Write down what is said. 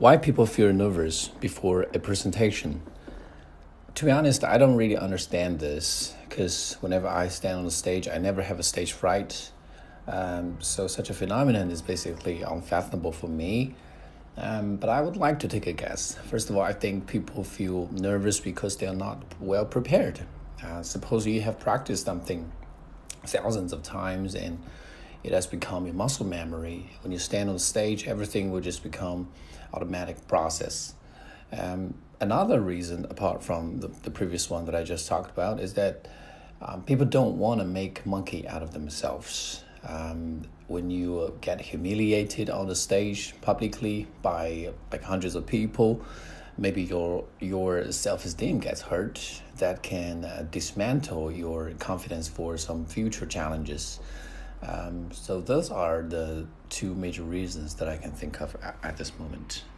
why people feel nervous before a presentation. To be honest, I don't really understand this because whenever I stand on the stage, I never have a stage fright. Um, so such a phenomenon is basically unfathomable for me. Um, but I would like to take a guess. First of all, I think people feel nervous because they are not well prepared. Uh, suppose you have practiced something thousands of times and it has become your muscle memory. When you stand on stage, everything will just become automatic process. Um, another reason, apart from the, the previous one that I just talked about, is that um, people don't want to make monkey out of themselves. Um, when you get humiliated on the stage publicly by like hundreds of people, maybe your your self esteem gets hurt. That can uh, dismantle your confidence for some future challenges. Um, so those are the two major reasons that I can think of at, at this moment.